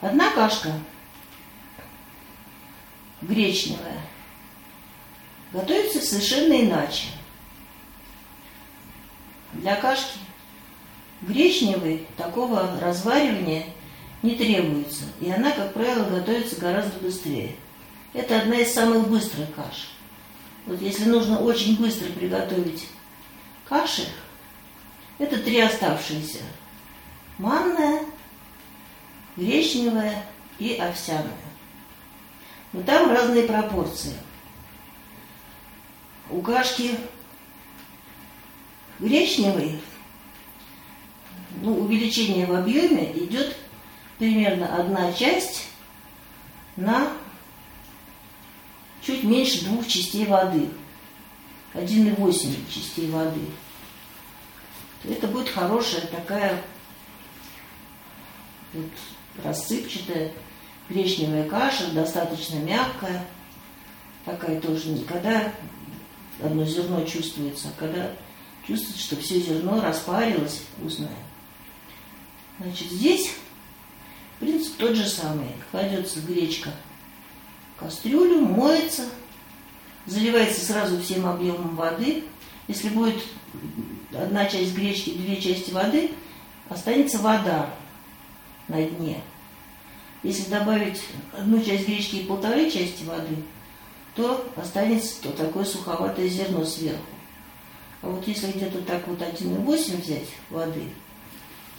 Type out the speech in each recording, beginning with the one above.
Одна кашка гречневая готовится совершенно иначе. Для кашки гречневой такого разваривания не требуется, и она, как правило, готовится гораздо быстрее. Это одна из самых быстрых каш. Вот если нужно очень быстро приготовить каши, это три оставшиеся. Манная, гречневая и овсяная. Но там разные пропорции. У кашки гречневой ну, увеличение в объеме идет примерно одна часть на чуть меньше двух частей воды. 1,8 частей воды. Это будет хорошая такая вот, рассыпчатая гречневая каша, достаточно мягкая. Такая тоже никогда одно зерно чувствуется, а когда чувствуется, что все зерно распарилось, вкусное. Значит, здесь принцип тот же самый. Кладется гречка в кастрюлю, моется, заливается сразу всем объемом воды. Если будет одна часть гречки, две части воды, останется вода на дне. Если добавить одну часть гречки и полторы части воды, то останется то такое суховатое зерно сверху. А вот если где-то так вот 1,8 взять воды,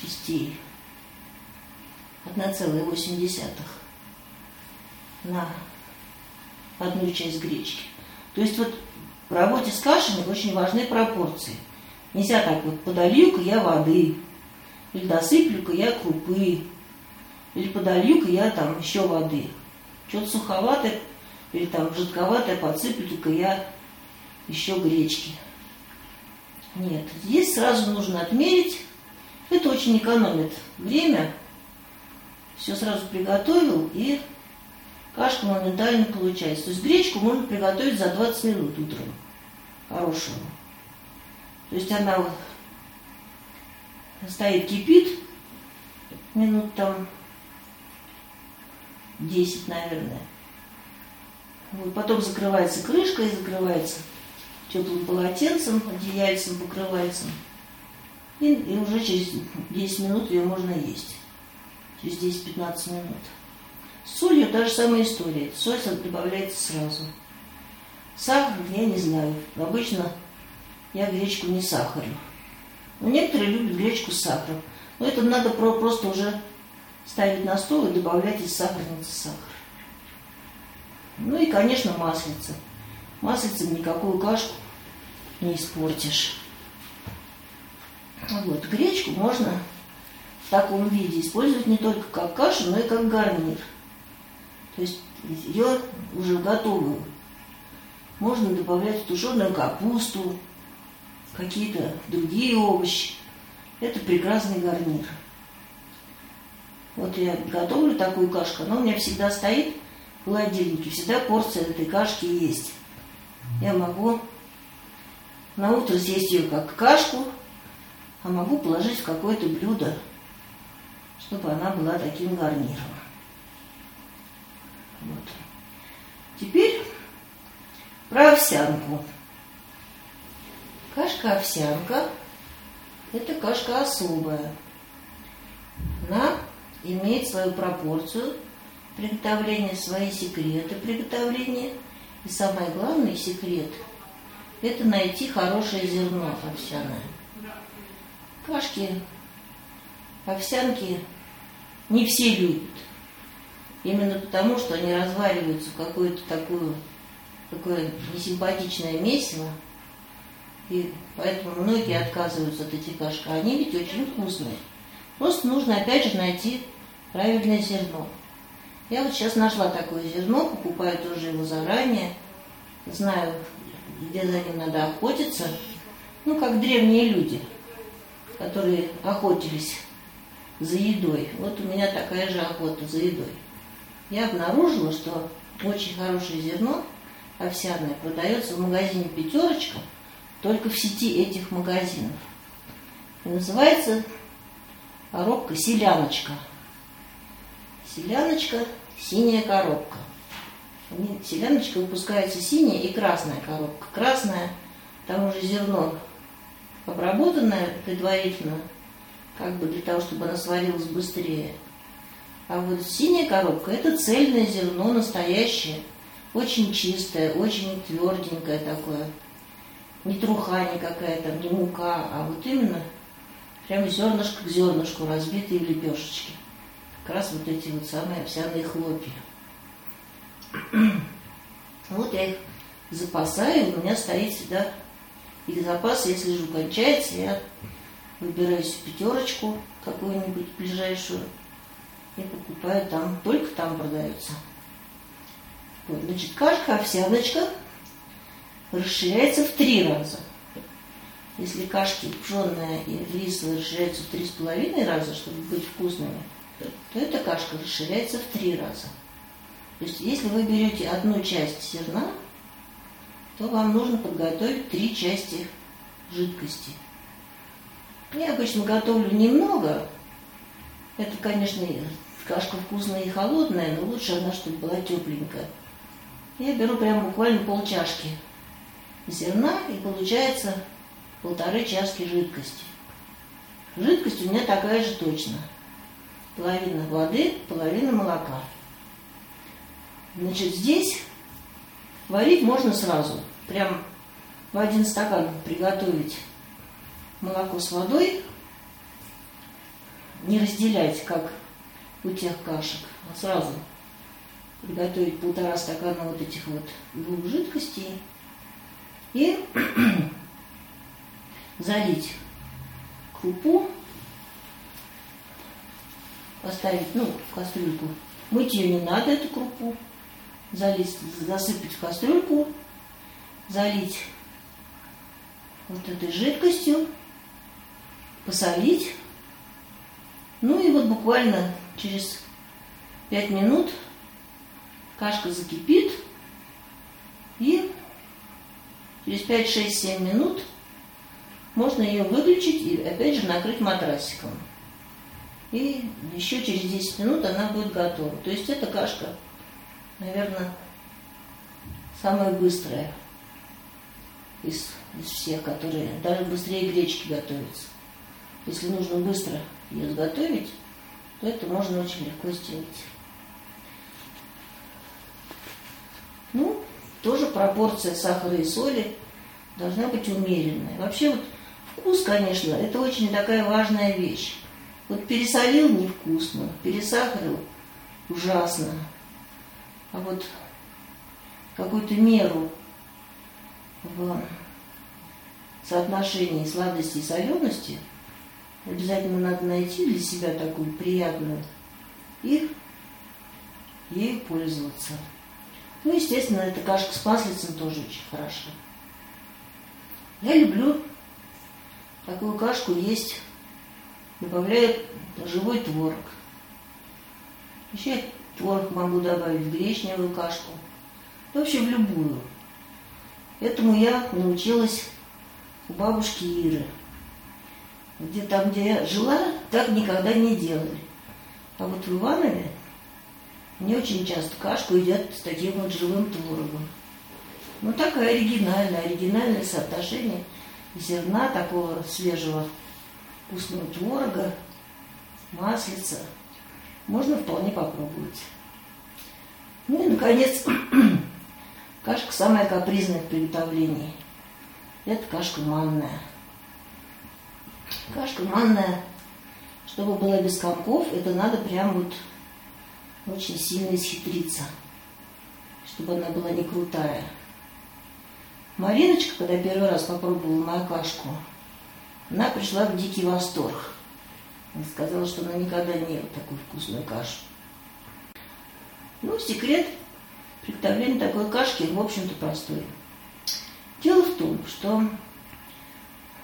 частей, 1,8 на одну часть гречки. То есть вот в работе с кашами очень важны пропорции. Нельзя так вот, подолью-ка я воды, или досыплю-ка я крупы, или подолью-ка я там еще воды. Что-то суховатое или там жидковатое подсыплю-ка я еще гречки. Нет, здесь сразу нужно отмерить. Это очень экономит время. Все сразу приготовил и кашка моментально получается. То есть гречку можно приготовить за 20 минут утром. Хорошую. То есть она вот стоит, кипит, минут там 10, наверное. Вот, потом закрывается крышка и закрывается теплым полотенцем, одеяльцем покрывается. И, и уже через 10 минут ее можно есть. Через 10-15 минут. С солью та же самая история. Соль добавляется сразу. Сахар я не знаю. Обычно я гречку не сахарю. Но некоторые любят гречку с сахаром. Но это надо просто уже ставить на стол и добавлять из сахарницы сахар. Ну и, конечно, маслица. Маслицем никакую кашку не испортишь. Вот, гречку можно в таком виде использовать не только как кашу, но и как гарнир. То есть ее уже готовую. Можно добавлять в тушеную капусту, какие-то другие овощи. Это прекрасный гарнир. Вот я готовлю такую кашку, она у меня всегда стоит в холодильнике, всегда порция этой кашки есть. Я могу на утро съесть ее как кашку, а могу положить в какое-то блюдо, чтобы она была таким гарниром. Вот. Теперь про овсянку. Кашка-овсянка – это кашка особая. Она имеет свою пропорцию приготовления, свои секреты приготовления. И самый главный секрет – это найти хорошее зерно овсяное. Кашки, овсянки не все любят. Именно потому, что они развариваются в какое-то такое, такое несимпатичное месиво. И поэтому многие отказываются от этих кашек. Они ведь очень вкусные. Просто нужно опять же найти правильное зерно. Я вот сейчас нашла такое зерно, покупаю тоже его заранее, знаю, где за ним надо охотиться. Ну, как древние люди, которые охотились за едой. Вот у меня такая же охота за едой. Я обнаружила, что очень хорошее зерно овсяное продается в магазине «Пятерочка», только в сети этих магазинов. И называется коробка «Селяночка». Селяночка, синяя коробка. Селяночка выпускается синяя и красная коробка. Красная, там уже зерно обработанное предварительно, как бы для того, чтобы она сварилась быстрее. А вот синяя коробка – это цельное зерно, настоящее, очень чистое, очень тверденькое такое. Не труха никакая там, не мука, а вот именно прям зернышко к зернышку разбитые в лепешечки. Как раз вот эти вот самые овсяные хлопья. Вот я их запасаю, у меня стоит всегда их запас, если же кончается, я выбираю себе пятерочку какую-нибудь ближайшую и покупаю там, только там продается. Вот, значит, кашка овсяночка расширяется в три раза. Если кашки пшенная и рисовая расширяются в три с половиной раза, чтобы быть вкусными, то эта кашка расширяется в три раза. То есть, если вы берете одну часть зерна, то вам нужно подготовить три части жидкости. Я обычно готовлю немного. Это, конечно, кашка вкусная и холодная, но лучше она, чтобы была тепленькая. Я беру прям буквально полчашки зерна, и получается полторы чашки жидкости. Жидкость у меня такая же точно. Половина воды, половина молока. Значит, здесь варить можно сразу. Прям в один стакан приготовить молоко с водой. Не разделять, как у тех кашек, а сразу приготовить полтора стакана вот этих вот двух жидкостей и залить крупу, поставить, ну, в кастрюльку. Мыть ее не надо, эту крупу залить, засыпать в кастрюльку, залить вот этой жидкостью, посолить. Ну и вот буквально через 5 минут кашка закипит, и через 5, 6, 7 минут можно ее выключить и опять же накрыть матрасиком. И еще через 10 минут она будет готова. То есть эта кашка наверное, самая быстрая из, из всех, которые даже быстрее гречки готовятся. Если нужно быстро ее сготовить, то это можно очень легко сделать. Ну, тоже пропорция сахара и соли должна быть умеренная. Вообще вот вкус, конечно, это очень такая важная вещь. Вот пересолил невкусно, пересахарил ужасно, а вот какую-то меру в соотношении сладости и солености обязательно надо найти для себя такую приятную и ей пользоваться. Ну, естественно, эта кашка с маслицем тоже очень хороша. Я люблю такую кашку есть, добавляю живой творог. Еще Творог могу добавить в гречневую кашку. Вообще в любую. Этому я научилась у бабушки Иры. Где там, где я жила, так никогда не делали. А вот в Иванове не очень часто кашку едят с таким вот живым творогом. Ну, такое оригинальное, оригинальное соотношение зерна такого свежего вкусного творога, маслица – можно вполне попробовать. Ну и, наконец, кашка самая капризная в приготовлении. Это кашка манная. Кашка манная, чтобы была без комков, это надо прям вот очень сильно исхитриться, чтобы она была не крутая. Мариночка, когда первый раз попробовала мою кашку, она пришла в дикий восторг. Она сказала, что она никогда не ела такую вкусную кашу. Ну, секрет приготовления такой кашки, в общем-то, простой. Дело в том, что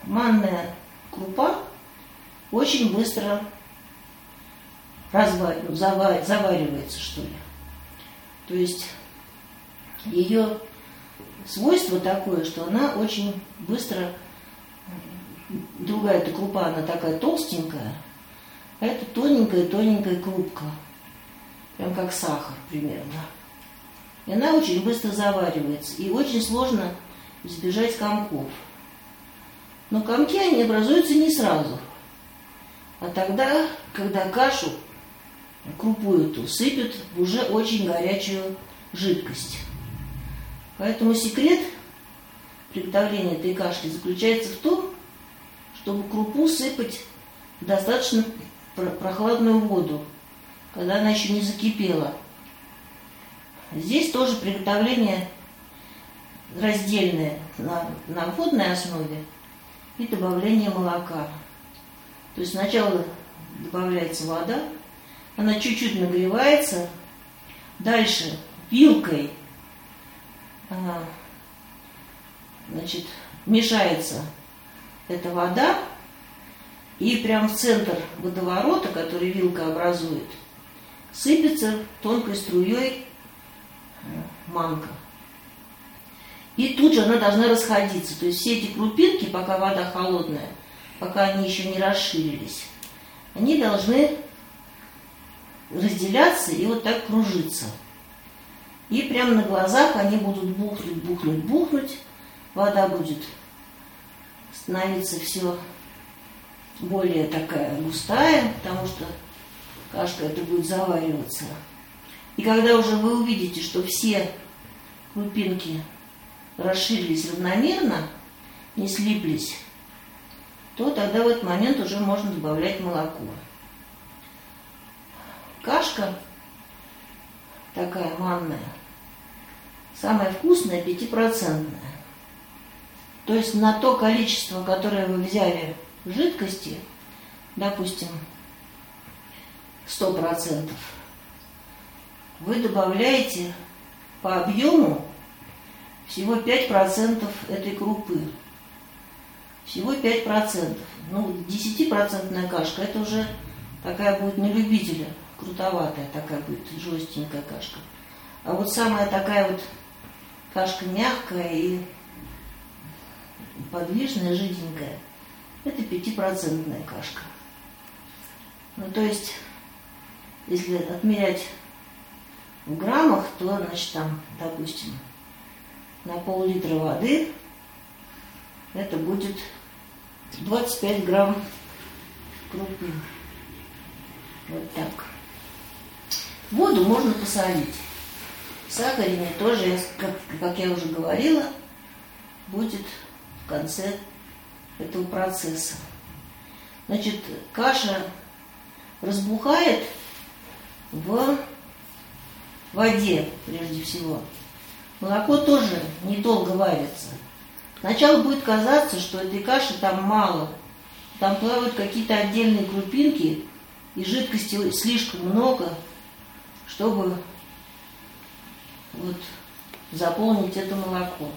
манная крупа очень быстро развар... завар... заваривается, что ли. То есть ее свойство такое, что она очень быстро, другая эта крупа, она такая толстенькая, а это тоненькая-тоненькая крупка. прям как сахар примерно. И она очень быстро заваривается, и очень сложно избежать комков. Но комки, они образуются не сразу, а тогда, когда кашу, крупу эту, сыпят в уже очень горячую жидкость. Поэтому секрет приготовления этой кашки заключается в том, чтобы крупу сыпать достаточно прохладную воду, когда она еще не закипела. Здесь тоже приготовление раздельное на, на водной основе и добавление молока. То есть сначала добавляется вода, она чуть-чуть нагревается, дальше вилкой а, значит, мешается эта вода, и прямо в центр водоворота, который вилка образует, сыпется тонкой струей э, манка. И тут же она должна расходиться. То есть все эти крупинки, пока вода холодная, пока они еще не расширились, они должны разделяться и вот так кружиться. И прямо на глазах они будут бухнуть, бухнуть, бухнуть. Вода будет становиться все более такая густая, потому что кашка это будет завариваться. И когда уже вы увидите, что все крупинки расширились равномерно, не слиплись, то тогда в этот момент уже можно добавлять молоко. Кашка такая манная, самая вкусная, пятипроцентная. То есть на то количество, которое вы взяли жидкости, допустим, 100%, вы добавляете по объему всего 5% этой крупы. Всего 5%. Ну, 10% кашка, это уже такая будет на любителя, крутоватая такая будет, жестенькая кашка. А вот самая такая вот кашка мягкая и подвижная, жиденькая, это пятипроцентная кашка. Ну, то есть, если отмерять в граммах, то, значит, там, допустим, на пол-литра воды это будет 25 грамм крупы. Вот так. Воду можно посолить. Сахарение тоже, как, как я уже говорила, будет конце этого процесса. Значит, каша разбухает в воде, прежде всего. Молоко тоже недолго варится. Сначала будет казаться, что этой каши там мало. Там плавают какие-то отдельные крупинки, и жидкости слишком много, чтобы вот заполнить это молоко.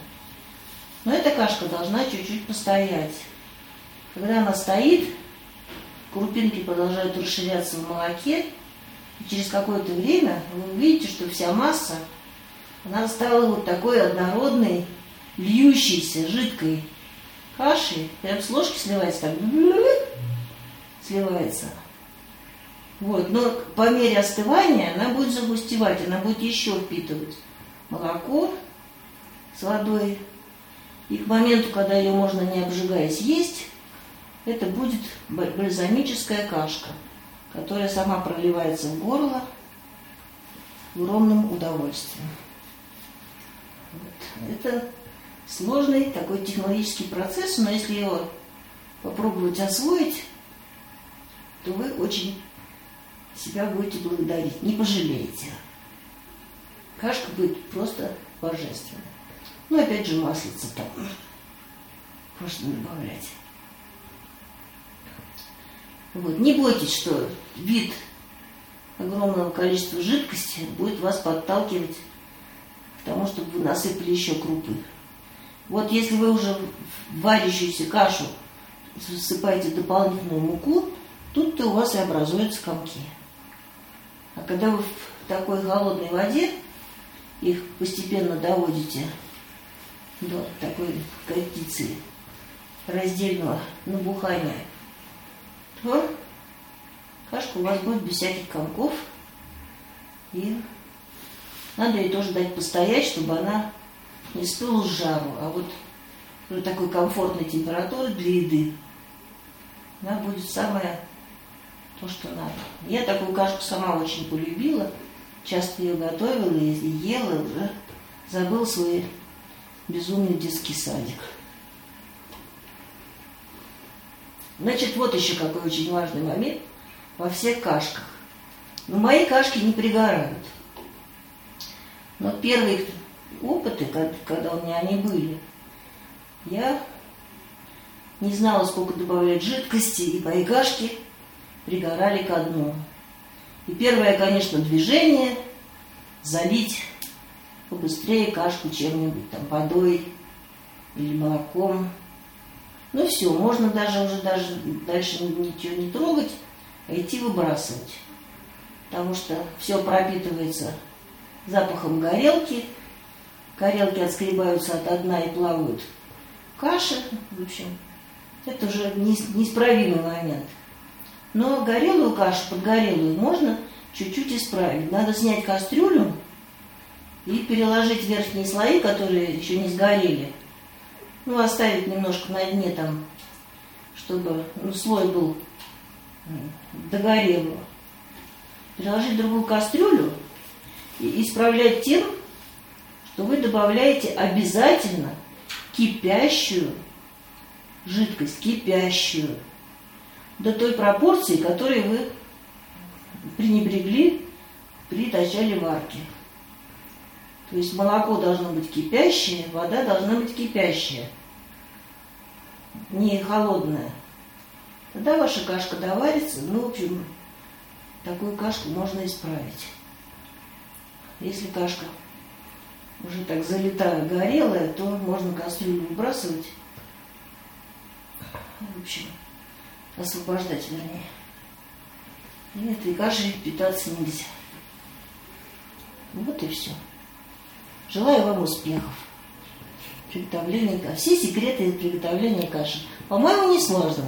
Но эта кашка должна чуть-чуть постоять. Когда она стоит, крупинки продолжают расширяться в молоке, и через какое-то время вы увидите, что вся масса, она стала вот такой однородной, льющейся, жидкой кашей. Прям с ложки сливается так, сливается. Вот. Но по мере остывания она будет загустевать, она будет еще впитывать молоко с водой. И к моменту, когда ее можно не обжигаясь есть, это будет бальзамическая кашка, которая сама проливается в горло в огромным удовольствием. Вот. Это сложный такой технологический процесс, но если его попробовать освоить, то вы очень себя будете благодарить, не пожалеете. Кашка будет просто божественная. Ну, опять же, маслица там можно добавлять. Вот. Не бойтесь, что вид огромного количества жидкости будет вас подталкивать к тому, чтобы вы насыпали еще крупы. Вот если вы уже в варящуюся кашу засыпаете дополнительную муку, тут-то у вас и образуются комки. А когда вы в такой холодной воде их постепенно доводите до такой кондиции раздельного набухания, то кашка у вас будет без всяких комков. И надо ей тоже дать постоять, чтобы она не стыла с жару, а вот при такой комфортной температуры для еды она будет самое то, что надо. Я такую кашку сама очень полюбила, часто ее готовила и ела, уже. Забыл свой безумный детский садик. Значит, вот еще какой очень важный момент во всех кашках. Но мои кашки не пригорают. Но первые опыты, когда у меня они были, я не знала, сколько добавлять жидкости, и мои кашки пригорали ко дну. И первое, конечно, движение – залить побыстрее кашку чем-нибудь, там, водой или молоком. Ну все, можно даже уже даже дальше ничего не трогать, а идти выбрасывать. Потому что все пропитывается запахом горелки, горелки отскребаются от дна и плавают каши, в общем, это уже неисправимый момент. Но горелую кашу, подгорелую, можно чуть-чуть исправить. Надо снять кастрюлю и переложить верхние слои, которые еще не сгорели. Ну, оставить немножко на дне там, чтобы ну, слой был догорел. Переложить в другую кастрюлю и исправлять тем, что вы добавляете обязательно кипящую жидкость, кипящую, до той пропорции, которой вы пренебрегли при начале варки. То есть молоко должно быть кипящее, вода должна быть кипящая, не холодная. Тогда ваша кашка доварится, ну, в общем, такую кашку можно исправить. Если кашка уже так залитая, горелая, то можно кастрюлю выбрасывать. В общем, освобождать, вернее. И этой кашей питаться нельзя. Вот и все. Желаю вам успехов. Приготовления каши. Все секреты приготовления каши. По-моему, несложно.